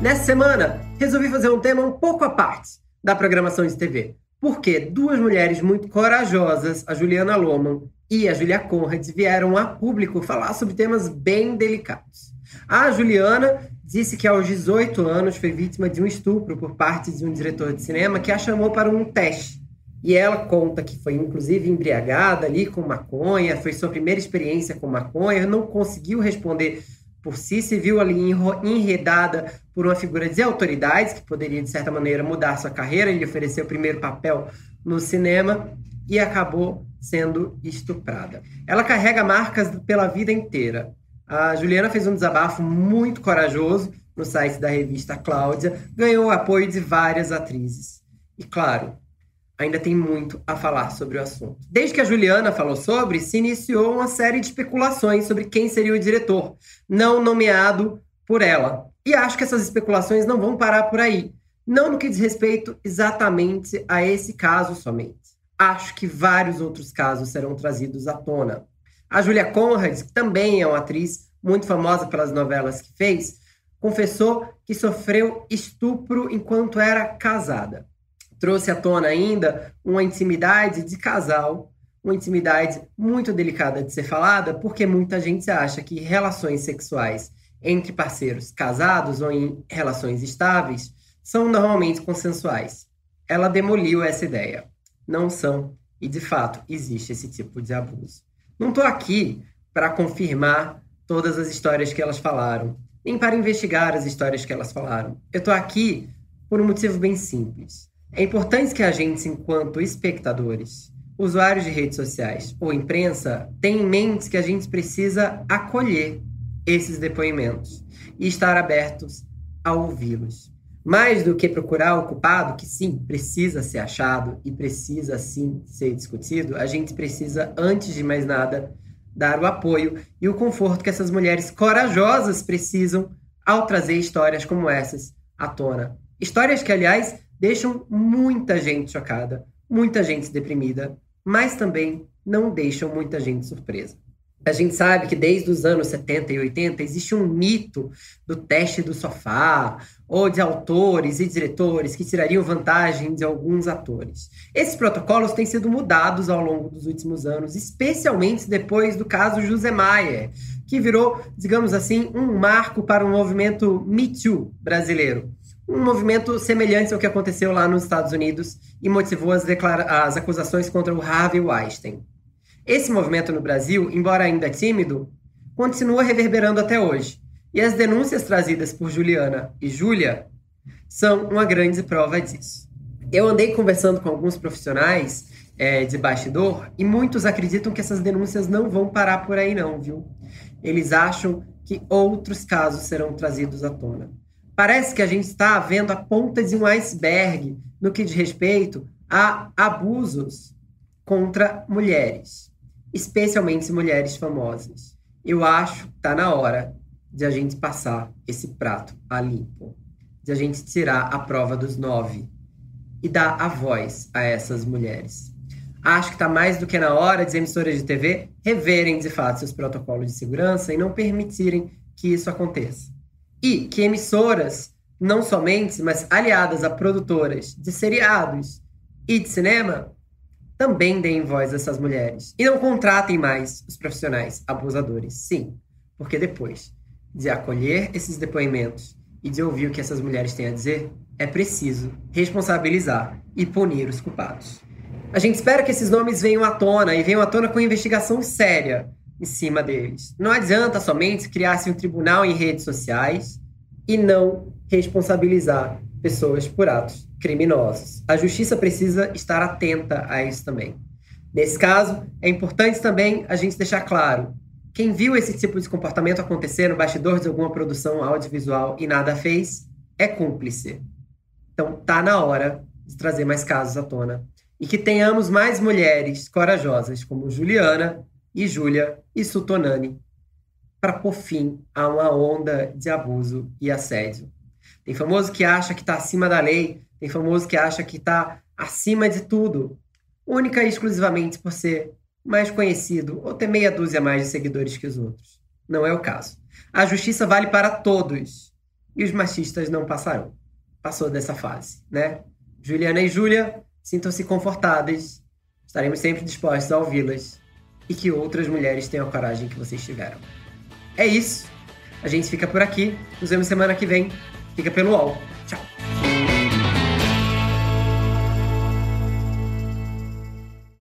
Nessa semana, resolvi fazer um tema um pouco à parte da programação de TV. Porque duas mulheres muito corajosas, a Juliana Loman e a Julia Conrad, vieram a público falar sobre temas bem delicados. A Juliana disse que aos 18 anos foi vítima de um estupro por parte de um diretor de cinema que a chamou para um teste. E ela conta que foi inclusive embriagada ali com maconha, foi sua primeira experiência com maconha, não conseguiu responder por si, se viu ali enredada por uma figura de autoridades que poderia, de certa maneira, mudar sua carreira. Ele ofereceu o primeiro papel no cinema e acabou sendo estuprada. Ela carrega marcas pela vida inteira. A Juliana fez um desabafo muito corajoso no site da revista Cláudia, ganhou o apoio de várias atrizes. E claro, ainda tem muito a falar sobre o assunto. Desde que a Juliana falou sobre, se iniciou uma série de especulações sobre quem seria o diretor, não nomeado por ela. E acho que essas especulações não vão parar por aí. Não no que diz respeito exatamente a esse caso somente. Acho que vários outros casos serão trazidos à tona. A Julia Conrad, que também é uma atriz muito famosa pelas novelas que fez, confessou que sofreu estupro enquanto era casada trouxe à tona ainda uma intimidade de casal, uma intimidade muito delicada de ser falada, porque muita gente acha que relações sexuais entre parceiros casados ou em relações estáveis são normalmente consensuais. Ela demoliu essa ideia. Não são, e de fato existe esse tipo de abuso. Não estou aqui para confirmar todas as histórias que elas falaram, nem para investigar as histórias que elas falaram. Eu estou aqui por um motivo bem simples. É importante que a gente, enquanto espectadores, usuários de redes sociais ou imprensa, tenha em mente que a gente precisa acolher esses depoimentos e estar abertos a ouvi-los. Mais do que procurar o culpado, que sim, precisa ser achado e precisa sim ser discutido, a gente precisa, antes de mais nada, dar o apoio e o conforto que essas mulheres corajosas precisam ao trazer histórias como essas à tona. Histórias que, aliás, deixam muita gente chocada, muita gente deprimida, mas também não deixam muita gente surpresa. A gente sabe que desde os anos 70 e 80 existe um mito do teste do sofá, ou de autores e diretores que tirariam vantagem de alguns atores. Esses protocolos têm sido mudados ao longo dos últimos anos, especialmente depois do caso José Maier, que virou, digamos assim, um marco para o movimento Me Too brasileiro um movimento semelhante ao que aconteceu lá nos Estados Unidos e motivou as, as acusações contra o Harvey Weinstein. Esse movimento no Brasil, embora ainda tímido, continua reverberando até hoje. E as denúncias trazidas por Juliana e Júlia são uma grande prova disso. Eu andei conversando com alguns profissionais é, de bastidor e muitos acreditam que essas denúncias não vão parar por aí, não, viu? Eles acham que outros casos serão trazidos à tona. Parece que a gente está vendo a ponta de um iceberg no que diz respeito a abusos contra mulheres, especialmente mulheres famosas. Eu acho que está na hora de a gente passar esse prato a limpo, de a gente tirar a prova dos nove e dar a voz a essas mulheres. Acho que está mais do que na hora de emissoras de TV reverem de fato seus protocolos de segurança e não permitirem que isso aconteça. E que emissoras, não somente, mas aliadas a produtoras de seriados e de cinema, também deem voz a essas mulheres. E não contratem mais os profissionais abusadores. Sim, porque depois de acolher esses depoimentos e de ouvir o que essas mulheres têm a dizer, é preciso responsabilizar e punir os culpados. A gente espera que esses nomes venham à tona e venham à tona com investigação séria, em cima deles. Não adianta somente criar-se um tribunal em redes sociais e não responsabilizar pessoas por atos criminosos. A justiça precisa estar atenta a isso também. Nesse caso, é importante também a gente deixar claro: quem viu esse tipo de comportamento acontecer no bastidor de alguma produção audiovisual e nada fez, é cúmplice. Então, tá na hora de trazer mais casos à tona e que tenhamos mais mulheres corajosas como Juliana e Júlia e Sutonani para pôr fim a uma onda de abuso e assédio. Tem famoso que acha que está acima da lei, tem famoso que acha que está acima de tudo, única e exclusivamente por ser mais conhecido ou ter meia dúzia mais de seguidores que os outros. Não é o caso. A justiça vale para todos e os machistas não passarão. Passou dessa fase, né? Juliana e Júlia, sintam-se confortáveis. Estaremos sempre dispostos a ouvi-las e que outras mulheres tenham a coragem que vocês tiveram. É isso. A gente fica por aqui. Nos vemos semana que vem. Fica pelo UOL.